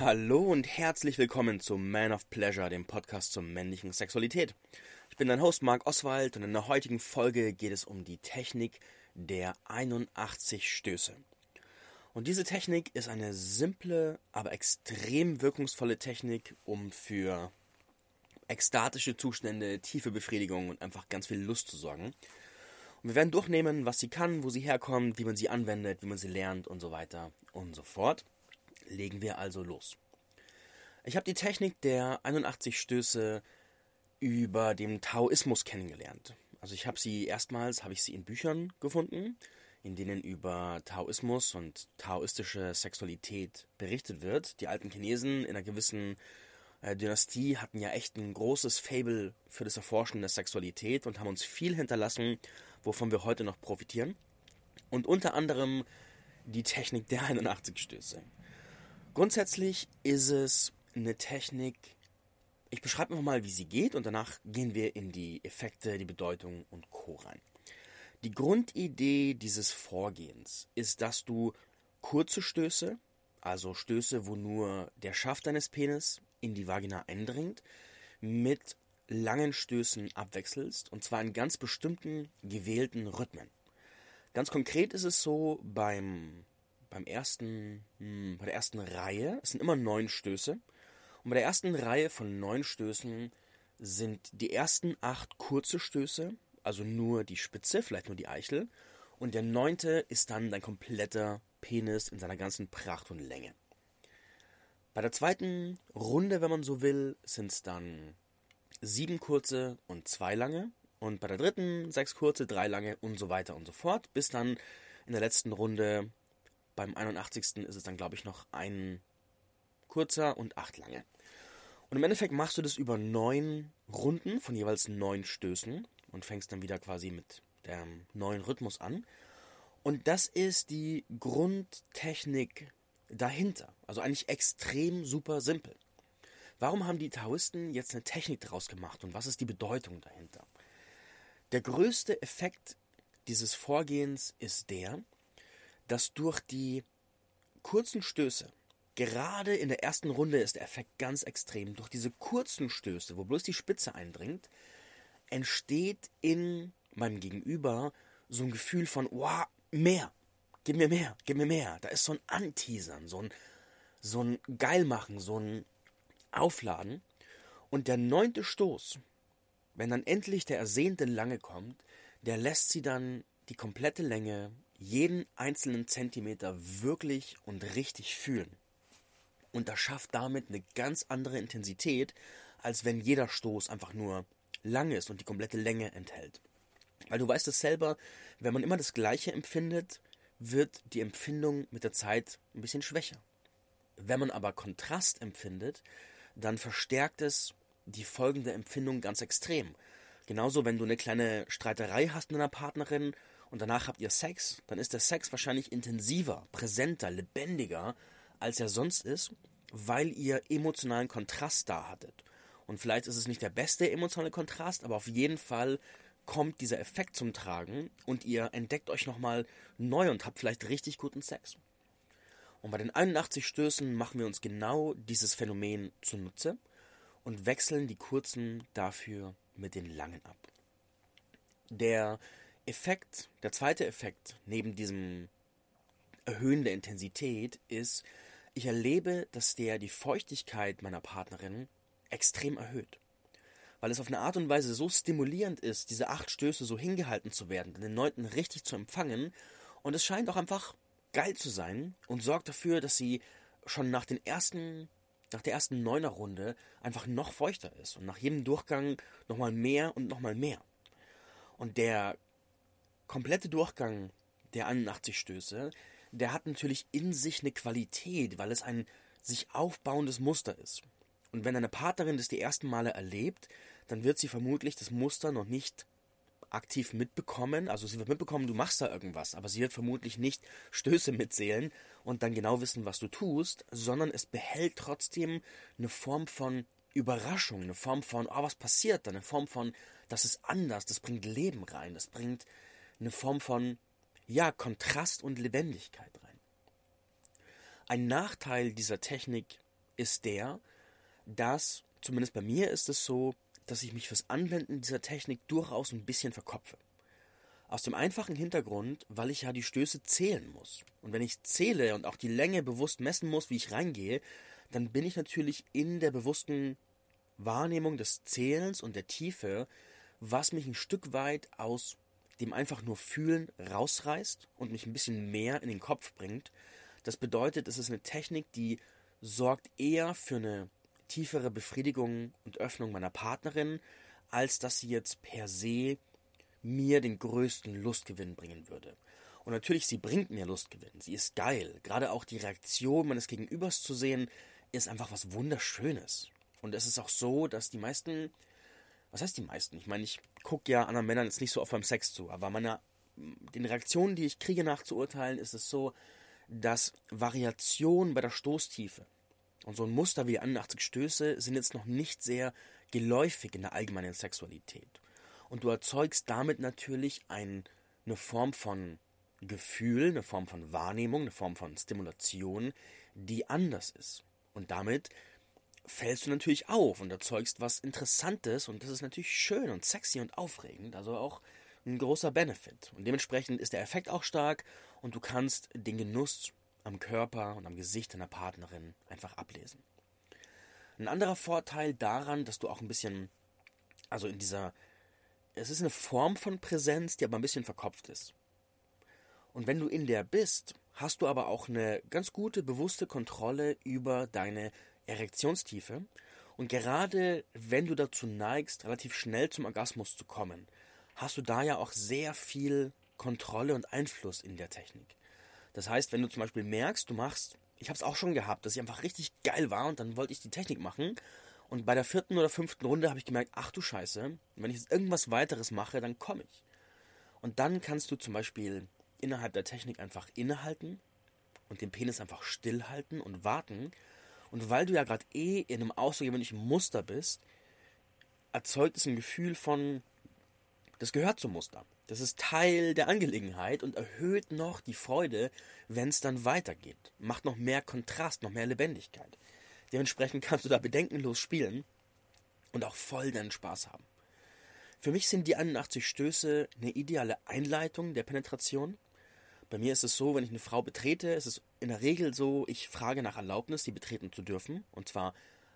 Hallo und herzlich willkommen zu Man of Pleasure, dem Podcast zur männlichen Sexualität. Ich bin dein Host Marc Oswald und in der heutigen Folge geht es um die Technik der 81 Stöße. Und diese Technik ist eine simple, aber extrem wirkungsvolle Technik, um für ekstatische Zustände, tiefe Befriedigung und einfach ganz viel Lust zu sorgen. Und wir werden durchnehmen, was sie kann, wo sie herkommt, wie man sie anwendet, wie man sie lernt und so weiter und so fort. Legen wir also los. Ich habe die Technik der 81 Stöße über den Taoismus kennengelernt. Also ich habe sie erstmals habe ich sie in Büchern gefunden in denen über Taoismus und taoistische Sexualität berichtet wird. Die alten Chinesen in einer gewissen äh, Dynastie hatten ja echt ein großes Fable für das Erforschen der Sexualität und haben uns viel hinterlassen, wovon wir heute noch profitieren. Und unter anderem die Technik der 81 Stöße. Grundsätzlich ist es eine Technik, ich beschreibe mal, wie sie geht und danach gehen wir in die Effekte, die Bedeutung und Co. rein. Die Grundidee dieses Vorgehens ist, dass du kurze Stöße, also Stöße, wo nur der Schaft deines Penis in die Vagina eindringt, mit langen Stößen abwechselst, und zwar in ganz bestimmten gewählten Rhythmen. Ganz konkret ist es so beim, beim ersten, hm, bei der ersten Reihe, es sind immer neun Stöße, und bei der ersten Reihe von neun Stößen sind die ersten acht kurze Stöße, also nur die Spitze, vielleicht nur die Eichel. Und der neunte ist dann dein kompletter Penis in seiner ganzen Pracht und Länge. Bei der zweiten Runde, wenn man so will, sind es dann sieben kurze und zwei lange. Und bei der dritten sechs kurze, drei lange und so weiter und so fort. Bis dann in der letzten Runde, beim 81. ist es dann, glaube ich, noch ein kurzer und acht lange. Und im Endeffekt machst du das über neun Runden von jeweils neun Stößen und fängst dann wieder quasi mit dem neuen Rhythmus an. Und das ist die Grundtechnik dahinter. Also eigentlich extrem super simpel. Warum haben die Taoisten jetzt eine Technik daraus gemacht und was ist die Bedeutung dahinter? Der größte Effekt dieses Vorgehens ist der, dass durch die kurzen Stöße, gerade in der ersten Runde ist der Effekt ganz extrem, durch diese kurzen Stöße, wo bloß die Spitze eindringt, entsteht in meinem Gegenüber so ein Gefühl von, wow, mehr, gib mir mehr, gib mir mehr. Da ist so ein Anteasern, so ein, so ein Geilmachen, so ein Aufladen. Und der neunte Stoß, wenn dann endlich der ersehnte Lange kommt, der lässt sie dann die komplette Länge, jeden einzelnen Zentimeter wirklich und richtig fühlen. Und das schafft damit eine ganz andere Intensität, als wenn jeder Stoß einfach nur lang ist und die komplette Länge enthält. Weil du weißt es selber, wenn man immer das Gleiche empfindet, wird die Empfindung mit der Zeit ein bisschen schwächer. Wenn man aber Kontrast empfindet, dann verstärkt es die folgende Empfindung ganz extrem. Genauso, wenn du eine kleine Streiterei hast mit einer Partnerin und danach habt ihr Sex, dann ist der Sex wahrscheinlich intensiver, präsenter, lebendiger, als er sonst ist, weil ihr emotionalen Kontrast da hattet. Und vielleicht ist es nicht der beste emotionale Kontrast, aber auf jeden Fall kommt dieser Effekt zum Tragen und ihr entdeckt euch nochmal neu und habt vielleicht richtig guten Sex. Und bei den 81 Stößen machen wir uns genau dieses Phänomen zunutze und wechseln die kurzen dafür mit den langen ab. Der Effekt, der zweite Effekt neben diesem Erhöhen der Intensität ist, ich erlebe, dass der die Feuchtigkeit meiner Partnerin extrem erhöht. Weil es auf eine Art und Weise so stimulierend ist, diese acht Stöße so hingehalten zu werden, den neunten richtig zu empfangen. Und es scheint auch einfach geil zu sein und sorgt dafür, dass sie schon nach den ersten, nach der ersten Neuner-Runde einfach noch feuchter ist und nach jedem Durchgang nochmal mehr und nochmal mehr. Und der komplette Durchgang der 81 Stöße, der hat natürlich in sich eine Qualität, weil es ein sich aufbauendes Muster ist. Und wenn eine Partnerin das die ersten Male erlebt, dann wird sie vermutlich das Muster noch nicht aktiv mitbekommen. Also sie wird mitbekommen, du machst da irgendwas, aber sie wird vermutlich nicht Stöße mitzählen und dann genau wissen, was du tust, sondern es behält trotzdem eine Form von Überraschung, eine Form von, oh, was passiert da, eine Form von, das ist anders, das bringt Leben rein, das bringt eine Form von, ja, Kontrast und Lebendigkeit rein. Ein Nachteil dieser Technik ist der, dass, zumindest bei mir ist es so, dass ich mich fürs Anwenden dieser Technik durchaus ein bisschen verkopfe. Aus dem einfachen Hintergrund, weil ich ja die Stöße zählen muss. Und wenn ich zähle und auch die Länge bewusst messen muss, wie ich reingehe, dann bin ich natürlich in der bewussten Wahrnehmung des Zählens und der Tiefe, was mich ein Stück weit aus dem einfach nur Fühlen rausreißt und mich ein bisschen mehr in den Kopf bringt. Das bedeutet, es ist eine Technik, die sorgt eher für eine tiefere Befriedigung und Öffnung meiner Partnerin, als dass sie jetzt per se mir den größten Lustgewinn bringen würde. Und natürlich, sie bringt mir Lustgewinn. Sie ist geil. Gerade auch die Reaktion meines Gegenübers zu sehen, ist einfach was Wunderschönes. Und es ist auch so, dass die meisten, was heißt die meisten? Ich meine, ich gucke ja anderen Männern jetzt nicht so oft beim Sex zu, aber meiner, den Reaktionen, die ich kriege nachzuurteilen, ist es so, dass Variationen bei der Stoßtiefe und so ein Muster wie 81 Stöße sind jetzt noch nicht sehr geläufig in der allgemeinen Sexualität. Und du erzeugst damit natürlich ein, eine Form von Gefühl, eine Form von Wahrnehmung, eine Form von Stimulation, die anders ist. Und damit fällst du natürlich auf und erzeugst was Interessantes und das ist natürlich schön und sexy und aufregend, also auch ein großer Benefit. Und dementsprechend ist der Effekt auch stark und du kannst den Genuss am Körper und am Gesicht deiner Partnerin einfach ablesen. Ein anderer Vorteil daran, dass du auch ein bisschen, also in dieser, es ist eine Form von Präsenz, die aber ein bisschen verkopft ist. Und wenn du in der bist, hast du aber auch eine ganz gute, bewusste Kontrolle über deine Erektionstiefe. Und gerade wenn du dazu neigst, relativ schnell zum Orgasmus zu kommen, hast du da ja auch sehr viel Kontrolle und Einfluss in der Technik. Das heißt, wenn du zum Beispiel merkst, du machst, ich habe es auch schon gehabt, dass ich einfach richtig geil war und dann wollte ich die Technik machen. Und bei der vierten oder fünften Runde habe ich gemerkt, ach du Scheiße, wenn ich jetzt irgendwas weiteres mache, dann komme ich. Und dann kannst du zum Beispiel innerhalb der Technik einfach innehalten und den Penis einfach stillhalten und warten. Und weil du ja gerade eh in einem außergewöhnlichen Muster bist, erzeugt es ein Gefühl von, das gehört zum Muster. Das ist Teil der Angelegenheit und erhöht noch die Freude, wenn es dann weitergeht. Macht noch mehr Kontrast, noch mehr Lebendigkeit. Dementsprechend kannst du da bedenkenlos spielen und auch voll deinen Spaß haben. Für mich sind die 81 Stöße eine ideale Einleitung der Penetration. Bei mir ist es so, wenn ich eine Frau betrete, ist es in der Regel so, ich frage nach Erlaubnis, sie betreten zu dürfen. Und zwar,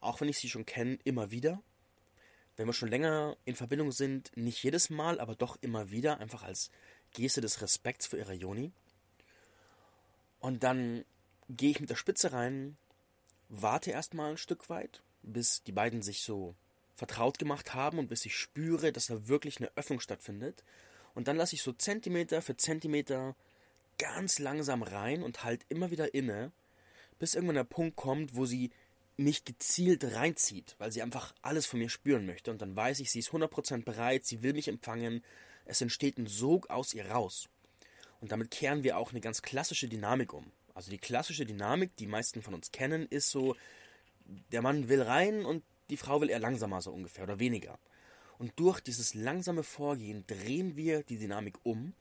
auch wenn ich sie schon kenne, immer wieder wenn wir schon länger in Verbindung sind, nicht jedes Mal, aber doch immer wieder, einfach als Geste des Respekts für ihre Joni. Und dann gehe ich mit der Spitze rein, warte erstmal ein Stück weit, bis die beiden sich so vertraut gemacht haben und bis ich spüre, dass da wirklich eine Öffnung stattfindet. Und dann lasse ich so Zentimeter für Zentimeter ganz langsam rein und halt immer wieder inne, bis irgendwann der Punkt kommt, wo sie mich gezielt reinzieht, weil sie einfach alles von mir spüren möchte. Und dann weiß ich, sie ist 100% bereit, sie will mich empfangen. Es entsteht ein Sog aus ihr raus. Und damit kehren wir auch eine ganz klassische Dynamik um. Also die klassische Dynamik, die meisten von uns kennen, ist so, der Mann will rein und die Frau will eher langsamer so ungefähr oder weniger. Und durch dieses langsame Vorgehen drehen wir die Dynamik um,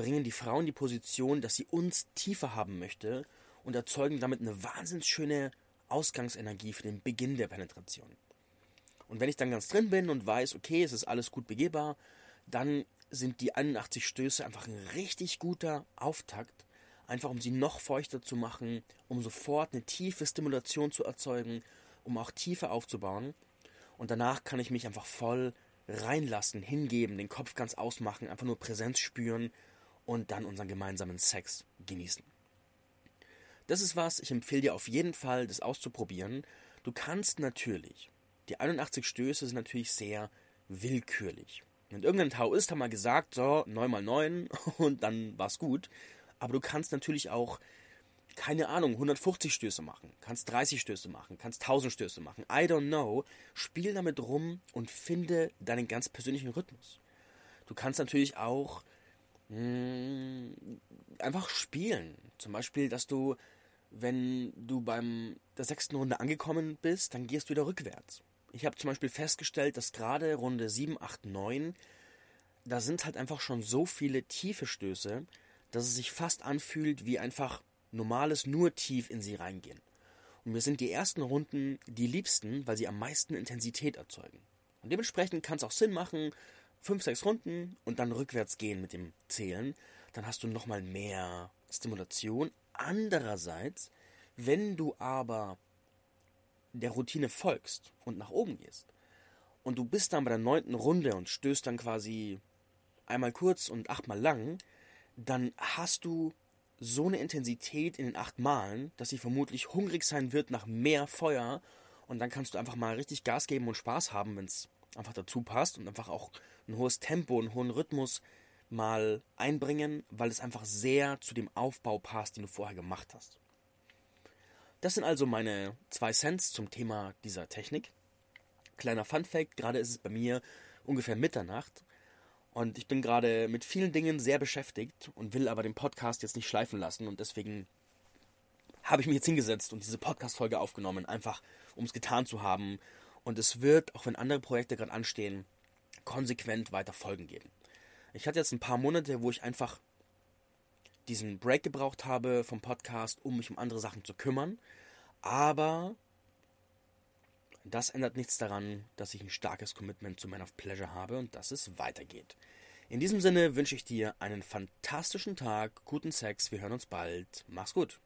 bringen die Frau in die Position, dass sie uns tiefer haben möchte und erzeugen damit eine wahnsinnig schöne Ausgangsenergie für den Beginn der Penetration. Und wenn ich dann ganz drin bin und weiß, okay, es ist alles gut begehbar, dann sind die 81 Stöße einfach ein richtig guter Auftakt, einfach um sie noch feuchter zu machen, um sofort eine tiefe Stimulation zu erzeugen, um auch Tiefe aufzubauen. Und danach kann ich mich einfach voll reinlassen, hingeben, den Kopf ganz ausmachen, einfach nur Präsenz spüren und dann unseren gemeinsamen Sex genießen. Das ist was, ich empfehle dir auf jeden Fall, das auszuprobieren. Du kannst natürlich, die 81 Stöße sind natürlich sehr willkürlich. Und irgendein Taoist hat mal gesagt, so, 9 mal 9 und dann war's gut. Aber du kannst natürlich auch, keine Ahnung, 150 Stöße machen, kannst 30 Stöße machen, kannst 1000 Stöße machen. I don't know. Spiel damit rum und finde deinen ganz persönlichen Rhythmus. Du kannst natürlich auch mh, mm, einfach spielen. Zum Beispiel, dass du wenn du beim der sechsten Runde angekommen bist, dann gehst du wieder rückwärts. Ich habe zum Beispiel festgestellt, dass gerade Runde 7, 8, 9, da sind halt einfach schon so viele tiefe Stöße, dass es sich fast anfühlt wie einfach normales nur tief in sie reingehen. Und mir sind die ersten Runden die liebsten, weil sie am meisten Intensität erzeugen. Und dementsprechend kann es auch Sinn machen, fünf, sechs Runden und dann rückwärts gehen mit dem Zählen. Dann hast du nochmal mehr Stimulation. Andererseits, wenn du aber der Routine folgst und nach oben gehst und du bist dann bei der neunten Runde und stößt dann quasi einmal kurz und achtmal lang, dann hast du so eine Intensität in den acht Malen, dass sie vermutlich hungrig sein wird nach mehr Feuer und dann kannst du einfach mal richtig Gas geben und Spaß haben, wenn es einfach dazu passt und einfach auch ein hohes Tempo, einen hohen Rhythmus mal einbringen, weil es einfach sehr zu dem Aufbau passt, den du vorher gemacht hast. Das sind also meine zwei Cents zum Thema dieser Technik. Kleiner Fun Fact, gerade ist es bei mir ungefähr Mitternacht und ich bin gerade mit vielen Dingen sehr beschäftigt und will aber den Podcast jetzt nicht schleifen lassen und deswegen habe ich mich jetzt hingesetzt und diese Podcast-Folge aufgenommen, einfach um es getan zu haben. Und es wird, auch wenn andere Projekte gerade anstehen, konsequent weiter Folgen geben. Ich hatte jetzt ein paar Monate, wo ich einfach diesen Break gebraucht habe vom Podcast, um mich um andere Sachen zu kümmern. Aber das ändert nichts daran, dass ich ein starkes Commitment zu Man of Pleasure habe und dass es weitergeht. In diesem Sinne wünsche ich dir einen fantastischen Tag, guten Sex, wir hören uns bald. Mach's gut.